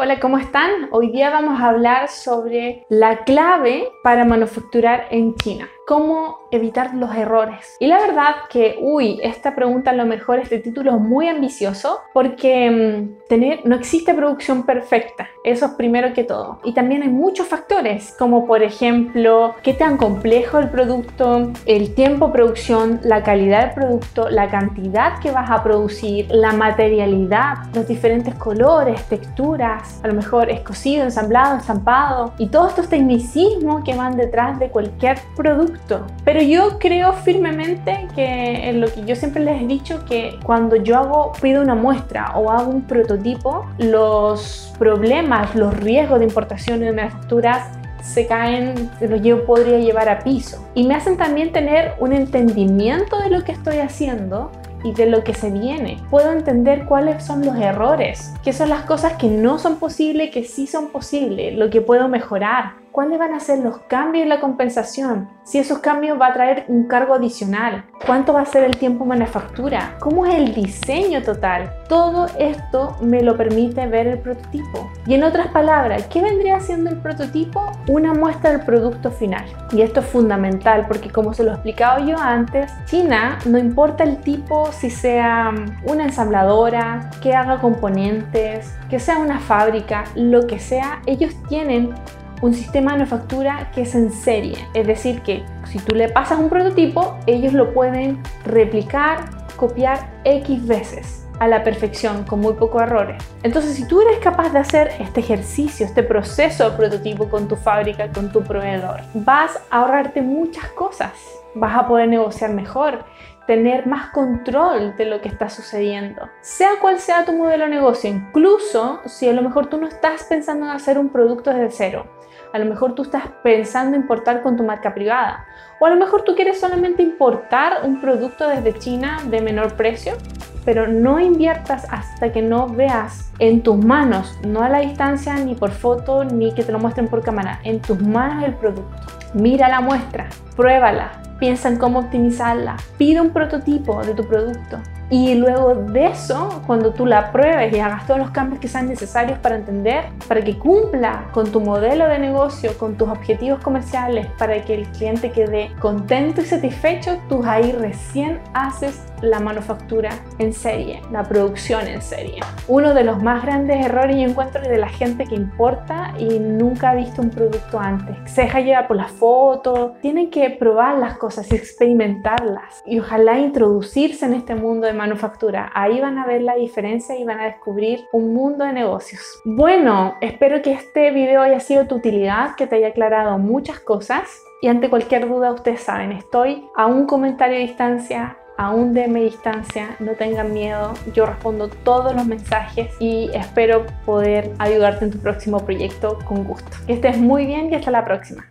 Hola, ¿cómo están? Hoy día vamos a hablar sobre la clave para manufacturar en China cómo evitar los errores. Y la verdad que, uy, esta pregunta a lo mejor, este título es muy ambicioso porque mm, tener, no existe producción perfecta, eso es primero que todo. Y también hay muchos factores, como por ejemplo, qué tan complejo el producto, el tiempo de producción, la calidad del producto, la cantidad que vas a producir, la materialidad, los diferentes colores, texturas, a lo mejor es cocido, ensamblado, estampado y todos estos tecnicismos que van detrás de cualquier producto pero yo creo firmemente que en lo que yo siempre les he dicho que cuando yo hago, pido una muestra o hago un prototipo, los problemas, los riesgos de importación y de manufacturas se caen, yo podría llevar a piso. Y me hacen también tener un entendimiento de lo que estoy haciendo y de lo que se viene. Puedo entender cuáles son los errores, qué son las cosas que no son posibles, que sí son posibles, lo que puedo mejorar cuáles van a ser los cambios en la compensación, si esos cambios va a traer un cargo adicional, cuánto va a ser el tiempo manufactura, cómo es el diseño total. Todo esto me lo permite ver el prototipo. Y en otras palabras, ¿qué vendría siendo el prototipo? Una muestra del producto final. Y esto es fundamental porque como se lo he explicado yo antes, China no importa el tipo si sea una ensambladora, que haga componentes, que sea una fábrica, lo que sea, ellos tienen un sistema de manufactura que es en serie. Es decir, que si tú le pasas un prototipo, ellos lo pueden replicar, copiar X veces a la perfección, con muy pocos errores. Entonces, si tú eres capaz de hacer este ejercicio, este proceso de prototipo con tu fábrica, con tu proveedor, vas a ahorrarte muchas cosas. Vas a poder negociar mejor, tener más control de lo que está sucediendo. Sea cual sea tu modelo de negocio, incluso si a lo mejor tú no estás pensando en hacer un producto desde cero, a lo mejor tú estás pensando importar con tu marca privada. O a lo mejor tú quieres solamente importar un producto desde China de menor precio, pero no inviertas hasta que no veas en tus manos, no a la distancia, ni por foto, ni que te lo muestren por cámara, en tus manos el producto. Mira la muestra, pruébala, piensa en cómo optimizarla, pide un prototipo de tu producto y luego de eso, cuando tú la pruebes y hagas todos los cambios que sean necesarios para entender, para que cumpla con tu modelo de negocio, con tus objetivos comerciales, para que el cliente quede contento y satisfecho, tú ahí recién haces la manufactura en serie, la producción en serie. Uno de los más grandes errores y encuentros de la gente que importa y nunca ha visto un producto antes. Se deja llevar por la foto, tienen que probar las cosas y experimentarlas y ojalá introducirse en este mundo de manufactura. Ahí van a ver la diferencia y van a descubrir un mundo de negocios. Bueno, espero que este video haya sido de utilidad, que te haya aclarado muchas cosas. Y ante cualquier duda, ustedes saben, estoy a un comentario de distancia, a un DM distancia, no tengan miedo, yo respondo todos los mensajes y espero poder ayudarte en tu próximo proyecto con gusto. Que estés muy bien y hasta la próxima.